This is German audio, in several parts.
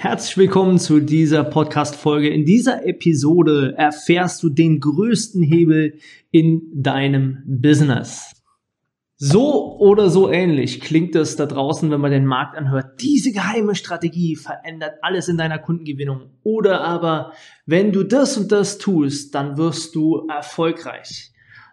Herzlich willkommen zu dieser Podcast-Folge. In dieser Episode erfährst du den größten Hebel in deinem Business. So oder so ähnlich klingt es da draußen, wenn man den Markt anhört. Diese geheime Strategie verändert alles in deiner Kundengewinnung. Oder aber, wenn du das und das tust, dann wirst du erfolgreich.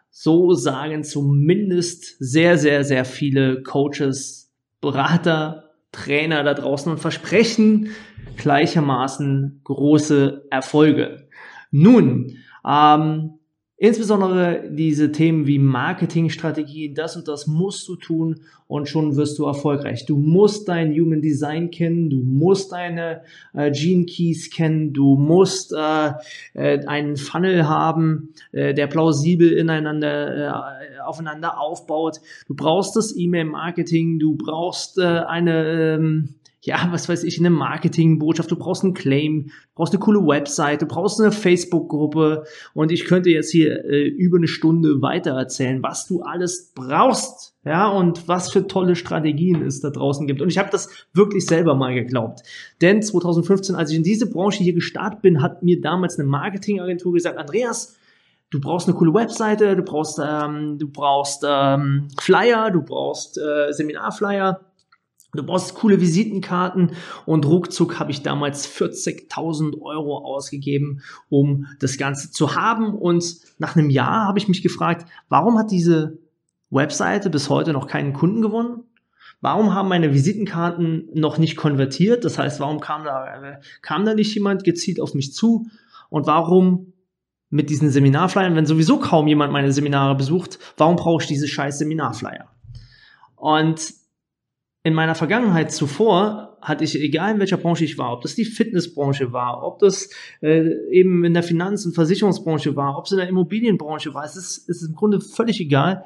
So sagen zumindest sehr, sehr, sehr viele Coaches, Berater, Trainer da draußen und versprechen gleichermaßen große Erfolge. Nun, ähm, Insbesondere diese Themen wie Marketingstrategien, das und das musst du tun und schon wirst du erfolgreich. Du musst dein Human Design kennen, du musst deine äh, Gene Keys kennen, du musst äh, äh, einen Funnel haben, äh, der plausibel ineinander äh, aufeinander aufbaut. Du brauchst das E-Mail-Marketing, du brauchst äh, eine ähm, ja, was weiß ich, eine Marketingbotschaft, du brauchst einen Claim, du brauchst eine coole Website, du brauchst eine Facebook-Gruppe und ich könnte jetzt hier äh, über eine Stunde weiter erzählen, was du alles brauchst, ja, und was für tolle Strategien es da draußen gibt. Und ich habe das wirklich selber mal geglaubt. Denn 2015, als ich in diese Branche hier gestartet bin, hat mir damals eine Marketingagentur gesagt, Andreas, du brauchst eine coole Webseite, du brauchst, ähm, du brauchst ähm, Flyer, du brauchst äh, Seminarflyer Du brauchst coole Visitenkarten und ruckzuck habe ich damals 40.000 Euro ausgegeben, um das Ganze zu haben. Und nach einem Jahr habe ich mich gefragt, warum hat diese Webseite bis heute noch keinen Kunden gewonnen? Warum haben meine Visitenkarten noch nicht konvertiert? Das heißt, warum kam da, kam da nicht jemand gezielt auf mich zu? Und warum mit diesen Seminarflyern, wenn sowieso kaum jemand meine Seminare besucht, warum brauche ich diese scheiß Seminarflyer? Und in meiner Vergangenheit zuvor hatte ich, egal in welcher Branche ich war, ob das die Fitnessbranche war, ob das äh, eben in der Finanz- und Versicherungsbranche war, ob es in der Immobilienbranche war, es ist, es ist im Grunde völlig egal.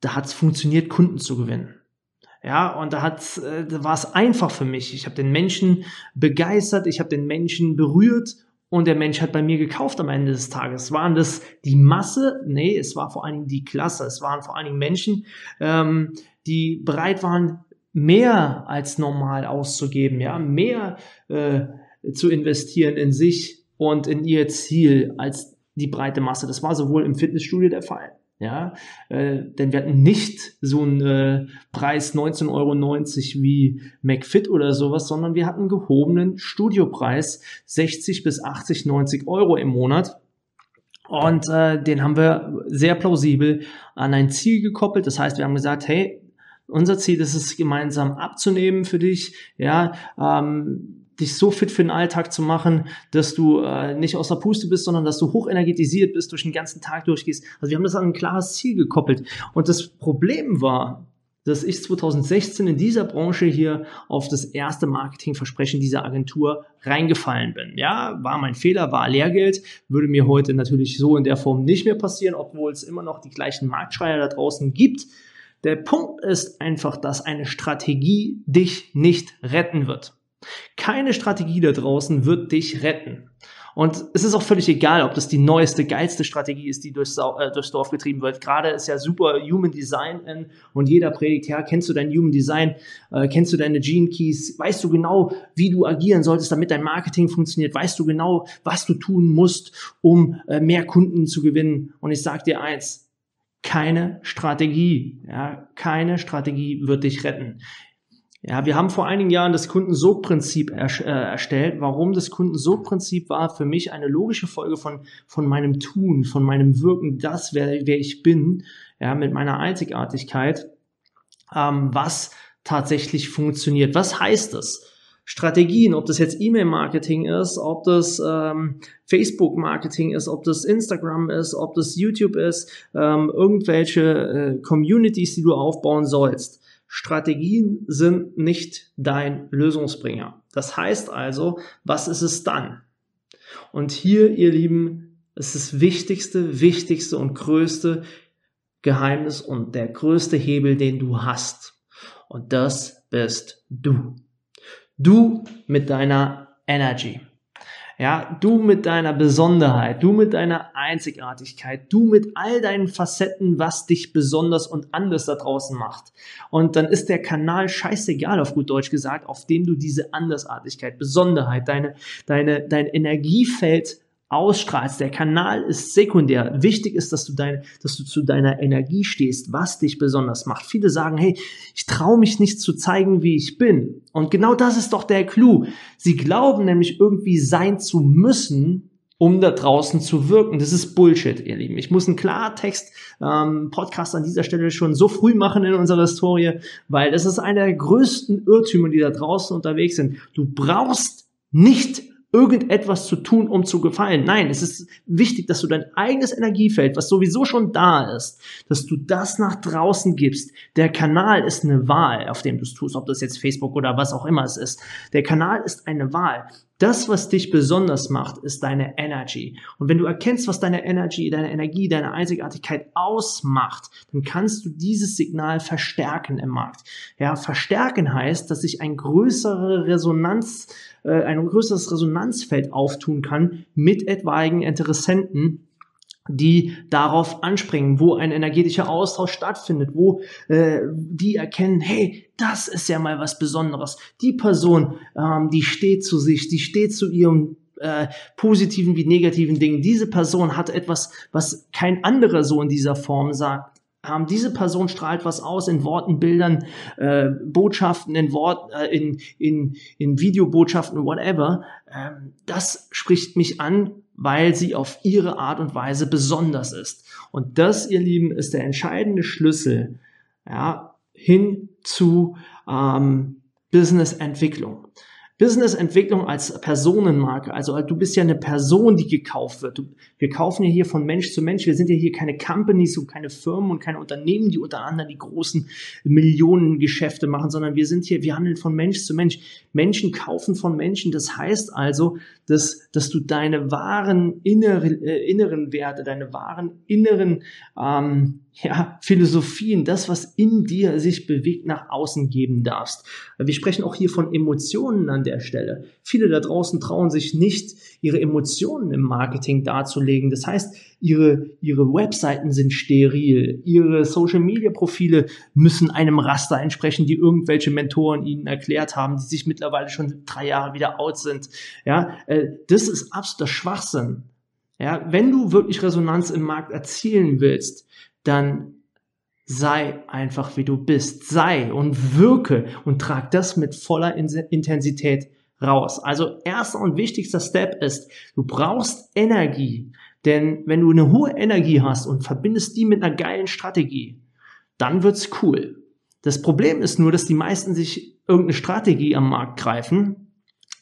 Da hat es funktioniert, Kunden zu gewinnen. Ja, und da, hat's, äh, da war es einfach für mich. Ich habe den Menschen begeistert, ich habe den Menschen berührt und der Mensch hat bei mir gekauft am Ende des Tages. Waren das die Masse? Nee, es war vor allen Dingen die Klasse. Es waren vor allen Dingen Menschen, ähm, die bereit waren, mehr als normal auszugeben, ja, mehr äh, zu investieren in sich und in ihr Ziel als die breite Masse. Das war sowohl im Fitnessstudio der Fall. Ja, äh, denn wir hatten nicht so einen äh, Preis 19,90 Euro wie McFit oder sowas, sondern wir hatten gehobenen Studiopreis 60 bis 80, 90 Euro im Monat. Und äh, den haben wir sehr plausibel an ein Ziel gekoppelt. Das heißt, wir haben gesagt, hey, unser Ziel ist es, gemeinsam abzunehmen für dich, ja, ähm, dich so fit für den Alltag zu machen, dass du äh, nicht aus der Puste bist, sondern dass du hochenergetisiert bist, durch den ganzen Tag durchgehst. Also wir haben das an ein klares Ziel gekoppelt. Und das Problem war, dass ich 2016 in dieser Branche hier auf das erste Marketingversprechen dieser Agentur reingefallen bin. Ja, war mein Fehler, war Lehrgeld, würde mir heute natürlich so in der Form nicht mehr passieren, obwohl es immer noch die gleichen Marktschreier da draußen gibt. Der Punkt ist einfach, dass eine Strategie dich nicht retten wird. Keine Strategie da draußen wird dich retten. Und es ist auch völlig egal, ob das die neueste, geilste Strategie ist, die durchs, äh, durchs Dorf getrieben wird. Gerade ist ja super Human Design in und jeder predigt, ja, kennst du dein Human Design, äh, kennst du deine Gene Keys, weißt du genau, wie du agieren solltest, damit dein Marketing funktioniert, weißt du genau, was du tun musst, um äh, mehr Kunden zu gewinnen. Und ich sag dir eins, keine Strategie. Ja, keine Strategie wird dich retten. Ja, wir haben vor einigen Jahren das Kundensog-Prinzip äh, erstellt. Warum das Kundensog-Prinzip war für mich eine logische Folge von, von meinem Tun, von meinem Wirken, das, wer, wer ich bin, ja, mit meiner Einzigartigkeit, ähm, was tatsächlich funktioniert. Was heißt das? Strategien, ob das jetzt E-Mail-Marketing ist, ob das ähm, Facebook-Marketing ist, ob das Instagram ist, ob das YouTube ist, ähm, irgendwelche äh, Communities, die du aufbauen sollst. Strategien sind nicht dein Lösungsbringer. Das heißt also, was ist es dann? Und hier, ihr Lieben, ist das wichtigste, wichtigste und größte Geheimnis und der größte Hebel, den du hast. Und das bist du. Du mit deiner Energy. Ja, du mit deiner Besonderheit, du mit deiner Einzigartigkeit, du mit all deinen Facetten, was dich besonders und anders da draußen macht. Und dann ist der Kanal scheißegal, auf gut Deutsch gesagt, auf dem du diese Andersartigkeit, Besonderheit, deine, deine, dein Energiefeld ausstrahlst. Der Kanal ist sekundär. Wichtig ist, dass du deine, dass du zu deiner Energie stehst, was dich besonders macht. Viele sagen, hey, ich traue mich nicht zu zeigen, wie ich bin. Und genau das ist doch der Clou. Sie glauben nämlich irgendwie sein zu müssen, um da draußen zu wirken. Das ist Bullshit, ihr Lieben. Ich muss einen Klartext ähm, an dieser Stelle schon so früh machen in unserer Historie, weil das ist einer der größten Irrtümer, die da draußen unterwegs sind. Du brauchst nicht irgendetwas zu tun, um zu gefallen. Nein, es ist wichtig, dass du dein eigenes Energiefeld, was sowieso schon da ist, dass du das nach draußen gibst. Der Kanal ist eine Wahl, auf dem du es tust, ob das jetzt Facebook oder was auch immer es ist. Der Kanal ist eine Wahl. Das, was dich besonders macht, ist deine Energy. Und wenn du erkennst, was deine Energy, deine Energie, deine Einzigartigkeit ausmacht, dann kannst du dieses Signal verstärken im Markt. Ja, verstärken heißt, dass sich ein größere Resonanz, äh, ein größeres Resonanzfeld auftun kann mit etwaigen Interessenten, die darauf anspringen, wo ein energetischer Austausch stattfindet, wo äh, die erkennen, hey, das ist ja mal was Besonderes. Die Person, ähm, die steht zu sich, die steht zu ihrem äh, positiven wie negativen Dingen. Diese Person hat etwas, was kein anderer so in dieser Form sagt. Ähm, diese Person strahlt was aus in Worten, Bildern, äh, Botschaften, in Wort, äh, in, in, in Videobotschaften, whatever. Ähm, das spricht mich an weil sie auf ihre Art und Weise besonders ist. Und das, ihr Lieben, ist der entscheidende Schlüssel ja, hin zu ähm, Business-Entwicklung. Businessentwicklung als Personenmarke. Also du bist ja eine Person, die gekauft wird. Wir kaufen ja hier von Mensch zu Mensch. Wir sind ja hier keine Companies und keine Firmen und keine Unternehmen, die unter anderem die großen Millionengeschäfte machen, sondern wir sind hier, wir handeln von Mensch zu Mensch. Menschen kaufen von Menschen. Das heißt also, dass, dass du deine wahren inneren, äh, inneren Werte, deine wahren inneren ähm, ja, Philosophien, das, was in dir sich bewegt, nach außen geben darfst. Wir sprechen auch hier von Emotionen an der Stelle. Viele da draußen trauen sich nicht, ihre Emotionen im Marketing darzulegen. Das heißt, ihre, ihre Webseiten sind steril, ihre Social-Media-Profile müssen einem Raster entsprechen, die irgendwelche Mentoren ihnen erklärt haben, die sich mittlerweile schon drei Jahre wieder out sind. Ja, äh, das ist absoluter Schwachsinn. Ja, wenn du wirklich Resonanz im Markt erzielen willst, dann sei einfach wie du bist. Sei und wirke und trag das mit voller Intensität raus. Also erster und wichtigster Step ist, du brauchst Energie. Denn wenn du eine hohe Energie hast und verbindest die mit einer geilen Strategie, dann wird's cool. Das Problem ist nur, dass die meisten sich irgendeine Strategie am Markt greifen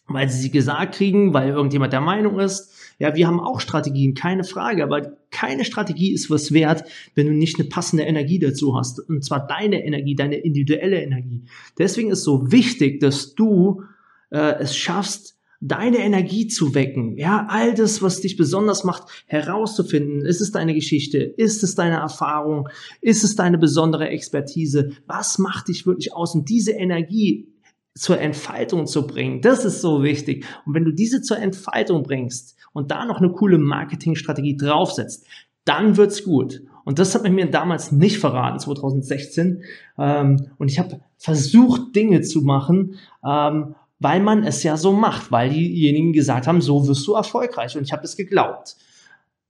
weil sie sie gesagt kriegen, weil irgendjemand der Meinung ist. Ja, wir haben auch Strategien, keine Frage, aber keine Strategie ist was wert, wenn du nicht eine passende Energie dazu hast. Und zwar deine Energie, deine individuelle Energie. Deswegen ist so wichtig, dass du äh, es schaffst, deine Energie zu wecken. Ja, all das, was dich besonders macht, herauszufinden. Ist es deine Geschichte? Ist es deine Erfahrung? Ist es deine besondere Expertise? Was macht dich wirklich aus? Und diese Energie zur Entfaltung zu bringen. Das ist so wichtig. Und wenn du diese zur Entfaltung bringst und da noch eine coole Marketingstrategie draufsetzt, dann wird's gut. Und das hat man mir damals nicht verraten, 2016. Ähm, und ich habe versucht, Dinge zu machen, ähm, weil man es ja so macht, weil diejenigen gesagt haben, so wirst du erfolgreich. Und ich habe es geglaubt.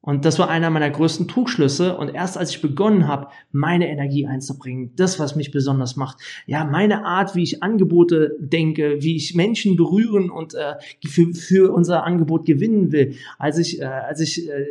Und das war einer meiner größten Trugschlüsse. Und erst als ich begonnen habe, meine Energie einzubringen, das, was mich besonders macht, ja, meine Art, wie ich Angebote denke, wie ich Menschen berühren und äh, für, für unser Angebot gewinnen will, als ich, äh, als ich äh,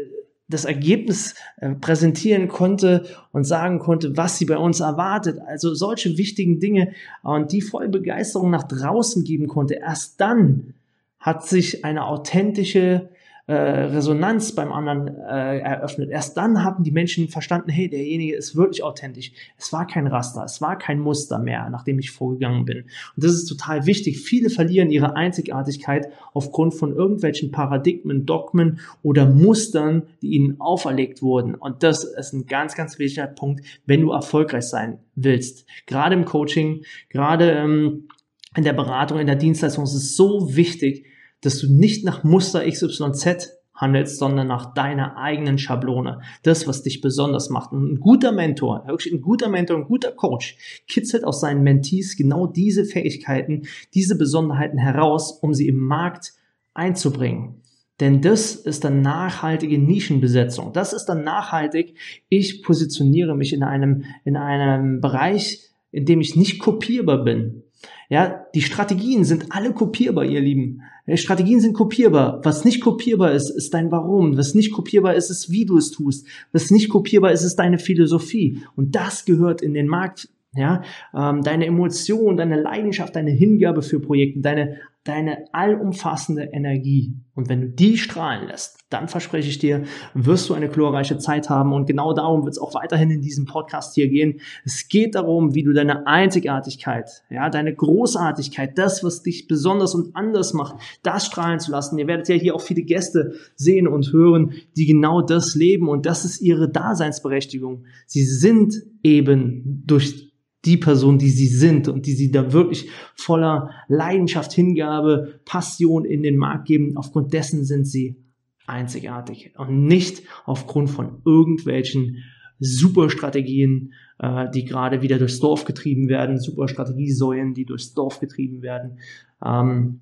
das Ergebnis äh, präsentieren konnte und sagen konnte, was sie bei uns erwartet. Also solche wichtigen Dinge und die voll Begeisterung nach draußen geben konnte. Erst dann hat sich eine authentische äh, Resonanz beim anderen äh, eröffnet. Erst dann haben die Menschen verstanden, hey, derjenige ist wirklich authentisch. Es war kein Raster, es war kein Muster mehr, nachdem ich vorgegangen bin. Und das ist total wichtig. Viele verlieren ihre Einzigartigkeit aufgrund von irgendwelchen Paradigmen, Dogmen oder Mustern, die ihnen auferlegt wurden. Und das ist ein ganz, ganz wichtiger Punkt, wenn du erfolgreich sein willst. Gerade im Coaching, gerade ähm, in der Beratung, in der Dienstleistung ist es so wichtig, dass du nicht nach Muster XYZ handelst, sondern nach deiner eigenen Schablone. Das, was dich besonders macht. Und ein guter Mentor, wirklich ein guter Mentor, ein guter Coach kitzelt aus seinen Mentees genau diese Fähigkeiten, diese Besonderheiten heraus, um sie im Markt einzubringen. Denn das ist dann nachhaltige Nischenbesetzung. Das ist dann nachhaltig. Ich positioniere mich in einem, in einem Bereich, in dem ich nicht kopierbar bin. Ja, die Strategien sind alle kopierbar, ihr Lieben. Strategien sind kopierbar. Was nicht kopierbar ist, ist dein Warum. Was nicht kopierbar ist, ist, wie du es tust. Was nicht kopierbar ist, ist deine Philosophie. Und das gehört in den Markt ja, ähm, deine Emotion, deine Leidenschaft, deine Hingabe für Projekte, deine, deine allumfassende Energie. Und wenn du die strahlen lässt, dann verspreche ich dir, wirst du eine glorreiche Zeit haben. Und genau darum wird es auch weiterhin in diesem Podcast hier gehen. Es geht darum, wie du deine Einzigartigkeit, ja, deine Großartigkeit, das, was dich besonders und anders macht, das strahlen zu lassen. Ihr werdet ja hier auch viele Gäste sehen und hören, die genau das leben. Und das ist ihre Daseinsberechtigung. Sie sind eben durch die Person, die sie sind und die sie da wirklich voller Leidenschaft, Hingabe, Passion in den Markt geben. Aufgrund dessen sind sie einzigartig und nicht aufgrund von irgendwelchen Superstrategien, äh, die gerade wieder durchs Dorf getrieben werden, Superstrategiesäulen, die durchs Dorf getrieben werden. Ähm,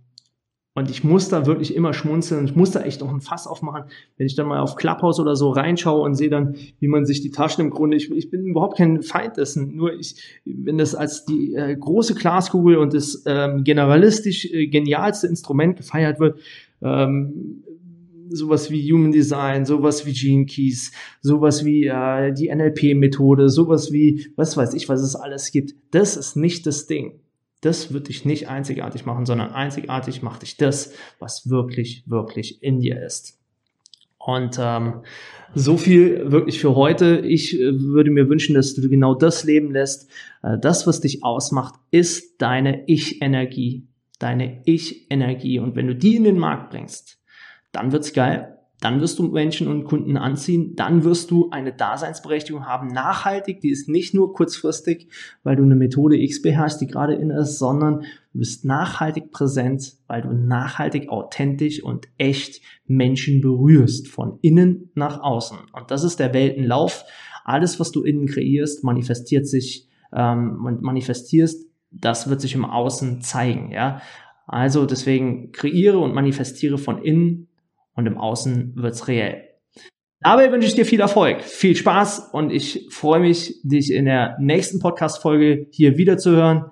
und ich muss da wirklich immer schmunzeln. Ich muss da echt noch ein Fass aufmachen, wenn ich dann mal auf Clubhouse oder so reinschaue und sehe dann, wie man sich die Taschen im Grunde, ich, ich bin überhaupt kein Feind dessen, nur ich, wenn das als die äh, große Glaskugel und das ähm, generalistisch äh, genialste Instrument gefeiert wird, ähm, sowas wie Human Design, sowas wie Gene Keys, sowas wie äh, die NLP-Methode, sowas wie, was weiß ich, was es alles gibt. Das ist nicht das Ding. Das wird dich nicht einzigartig machen, sondern einzigartig macht dich das, was wirklich, wirklich in dir ist. Und ähm, so viel wirklich für heute. Ich äh, würde mir wünschen, dass du genau das leben lässt. Äh, das, was dich ausmacht, ist deine Ich-Energie. Deine Ich-Energie. Und wenn du die in den Markt bringst, dann wird's geil dann wirst du Menschen und Kunden anziehen, dann wirst du eine Daseinsberechtigung haben, nachhaltig, die ist nicht nur kurzfristig, weil du eine Methode X beherrschst, die gerade in ist, sondern du bist nachhaltig präsent, weil du nachhaltig authentisch und echt Menschen berührst, von innen nach außen. Und das ist der Weltenlauf. Alles, was du innen kreierst, manifestiert sich, ähm, manifestierst, das wird sich im Außen zeigen, ja. Also deswegen kreiere und manifestiere von innen und im Außen wird's reell. Dabei wünsche ich dir viel Erfolg, viel Spaß und ich freue mich, dich in der nächsten Podcast-Folge hier wieder zu hören.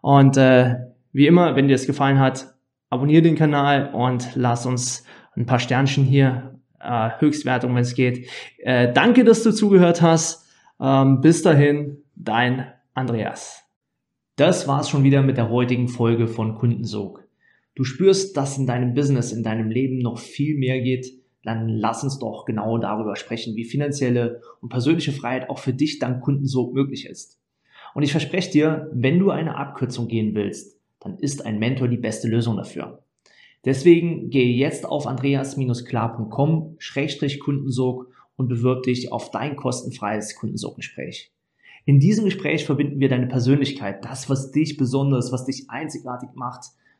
Und äh, wie immer, wenn dir es gefallen hat, abonniere den Kanal und lass uns ein paar Sternchen hier, äh, Höchstwertung, wenn es geht. Äh, danke, dass du zugehört hast. Ähm, bis dahin, dein Andreas. Das war's schon wieder mit der heutigen Folge von Kundensog du spürst, dass in deinem Business, in deinem Leben noch viel mehr geht, dann lass uns doch genau darüber sprechen, wie finanzielle und persönliche Freiheit auch für dich dank Kundensog möglich ist. Und ich verspreche dir, wenn du eine Abkürzung gehen willst, dann ist ein Mentor die beste Lösung dafür. Deswegen gehe jetzt auf andreas-klar.com-kundensog und bewirb dich auf dein kostenfreies Kundensoggespräch. In diesem Gespräch verbinden wir deine Persönlichkeit, das, was dich besonders, was dich einzigartig macht,